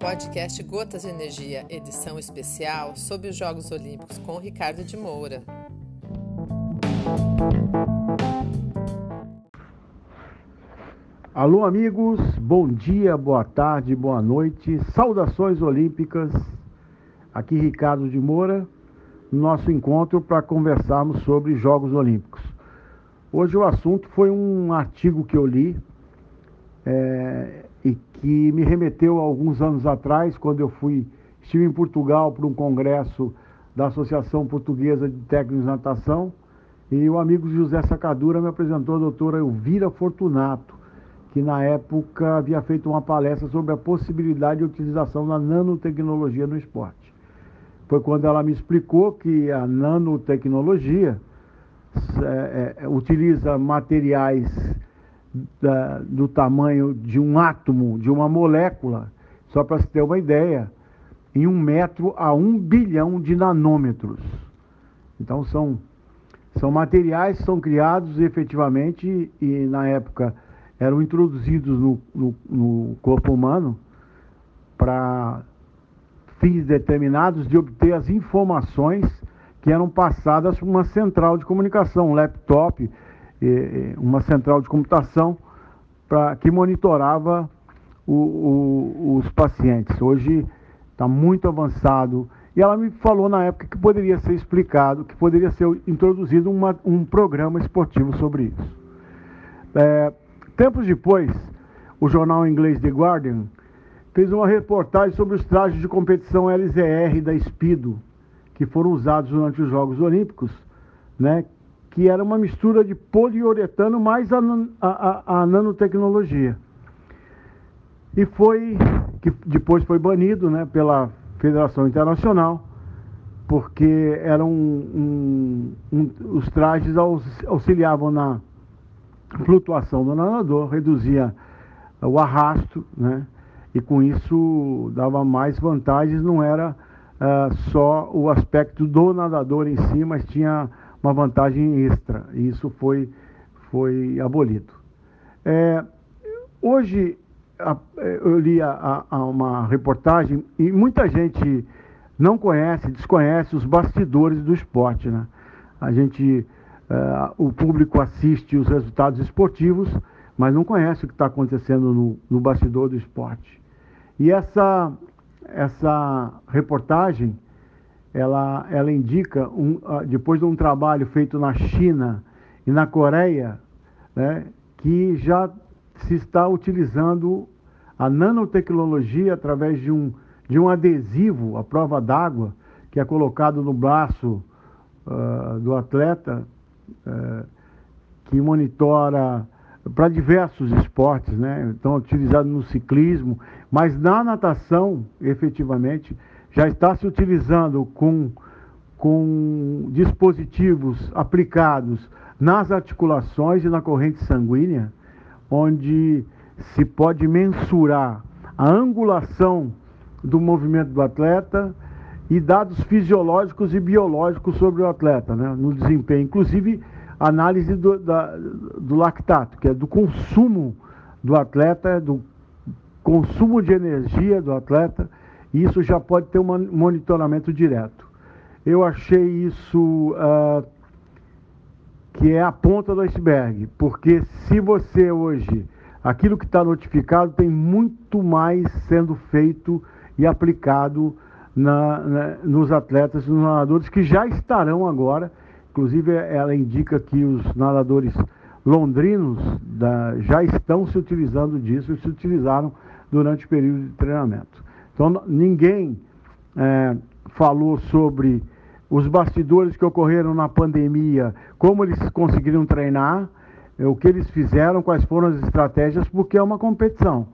podcast Gotas de Energia, edição especial sobre os Jogos Olímpicos com Ricardo de Moura. Alô, amigos, bom dia, boa tarde, boa noite, saudações olímpicas. Aqui Ricardo de Moura, nosso encontro para conversarmos sobre Jogos Olímpicos. Hoje o assunto foi um artigo que eu li é, que me remeteu a alguns anos atrás, quando eu fui, estive em Portugal para um congresso da Associação Portuguesa de Técnicos de Natação, e o amigo José Sacadura me apresentou a doutora Elvira Fortunato, que na época havia feito uma palestra sobre a possibilidade de utilização da nanotecnologia no esporte. Foi quando ela me explicou que a nanotecnologia é, é, utiliza materiais da, do tamanho de um átomo, de uma molécula, só para se ter uma ideia, em um metro a um bilhão de nanômetros. Então são, são materiais que são criados efetivamente e na época eram introduzidos no, no, no corpo humano para fins determinados de obter as informações que eram passadas por uma central de comunicação, um laptop, uma central de computação pra, que monitorava o, o, os pacientes. Hoje está muito avançado. E ela me falou na época que poderia ser explicado, que poderia ser introduzido uma, um programa esportivo sobre isso. É, tempos depois, o jornal inglês The Guardian fez uma reportagem sobre os trajes de competição LZR da Speedo, que foram usados durante os Jogos Olímpicos, né, que era uma mistura de poliuretano mais a, a, a, nanotecnologia. E foi, que depois foi banido né, pela Federação Internacional, porque eram um, um, os trajes auxiliavam na flutuação do nadador, reduzia o arrasto, né, e com isso dava mais vantagens, não era uh, só o aspecto do nadador em si, mas tinha uma vantagem extra, e isso foi, foi abolido. É, hoje, a, eu li a, a uma reportagem e muita gente não conhece, desconhece os bastidores do esporte. Né? A gente, uh, o público assiste os resultados esportivos, mas não conhece o que está acontecendo no, no bastidor do esporte. E essa, essa reportagem ela, ela indica, um, depois de um trabalho feito na China e na Coreia, né, que já se está utilizando a nanotecnologia através de um, de um adesivo à prova d'água, que é colocado no braço uh, do atleta, uh, que monitora para diversos esportes, né? Então, utilizado no ciclismo, mas na natação, efetivamente, já está se utilizando com, com dispositivos aplicados nas articulações e na corrente sanguínea, onde se pode mensurar a angulação do movimento do atleta e dados fisiológicos e biológicos sobre o atleta, né, no desempenho. Inclusive, análise do, da, do lactato, que é do consumo do atleta, do consumo de energia do atleta e isso já pode ter um monitoramento direto. Eu achei isso uh, que é a ponta do iceberg, porque se você hoje, aquilo que está notificado, tem muito mais sendo feito e aplicado na, na, nos atletas, nos nadadores que já estarão agora. Inclusive, ela indica que os nadadores londrinos da, já estão se utilizando disso e se utilizaram durante o período de treinamento. Então, ninguém é, falou sobre os bastidores que ocorreram na pandemia, como eles conseguiram treinar, é, o que eles fizeram, quais foram as estratégias, porque é uma competição.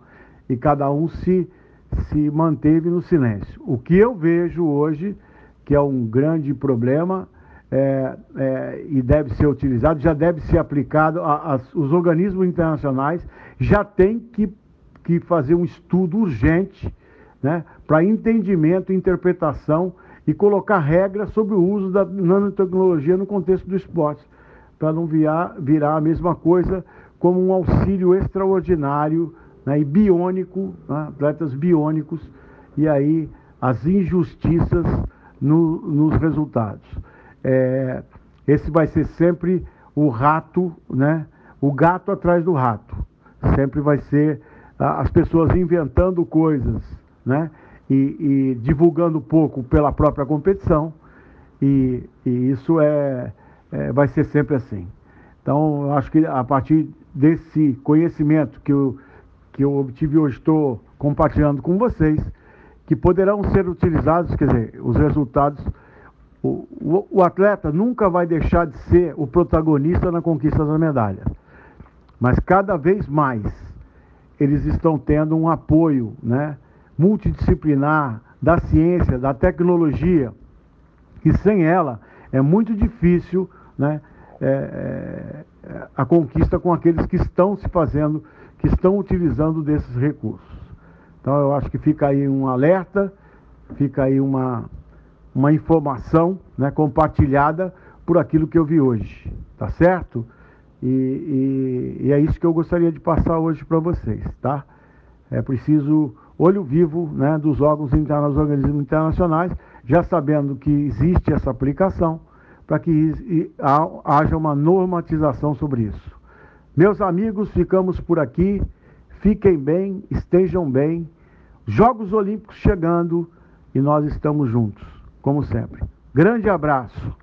E cada um se, se manteve no silêncio. O que eu vejo hoje, que é um grande problema, é, é, e deve ser utilizado, já deve ser aplicado, a, a, os organismos internacionais já têm que, que fazer um estudo urgente né, para entendimento, interpretação e colocar regras sobre o uso da nanotecnologia no contexto do esporte, para não virar, virar a mesma coisa como um auxílio extraordinário né, e biônico, né, atletas biônicos, e aí as injustiças no, nos resultados. É, esse vai ser sempre o rato, né? O gato atrás do rato. Sempre vai ser as pessoas inventando coisas, né? E, e divulgando pouco pela própria competição. E, e isso é, é, vai ser sempre assim. Então, acho que a partir desse conhecimento que eu, que eu obtive hoje, estou compartilhando com vocês, que poderão ser utilizados, quer dizer, os resultados. O, o, o, atleta nunca vai deixar de ser o protagonista na conquista das medalhas, mas cada vez mais eles estão tendo um apoio né, multidisciplinar da ciência, da tecnologia, e sem ela é muito difícil né, é, é, a conquista com aqueles que estão se fazendo, que estão utilizando desses recursos. Então eu acho que fica aí um alerta, fica aí uma, uma informação né, compartilhada por aquilo que eu vi hoje, tá certo? E, e, e é isso que eu gostaria de passar hoje para vocês, tá? É preciso olho vivo né, dos órgãos internos, organismos internacionais, já sabendo que existe essa aplicação, para que haja uma normatização sobre isso. Meus amigos, ficamos por aqui. Fiquem bem, estejam bem Jogos Olímpicos chegando e nós estamos juntos, como sempre. Grande abraço.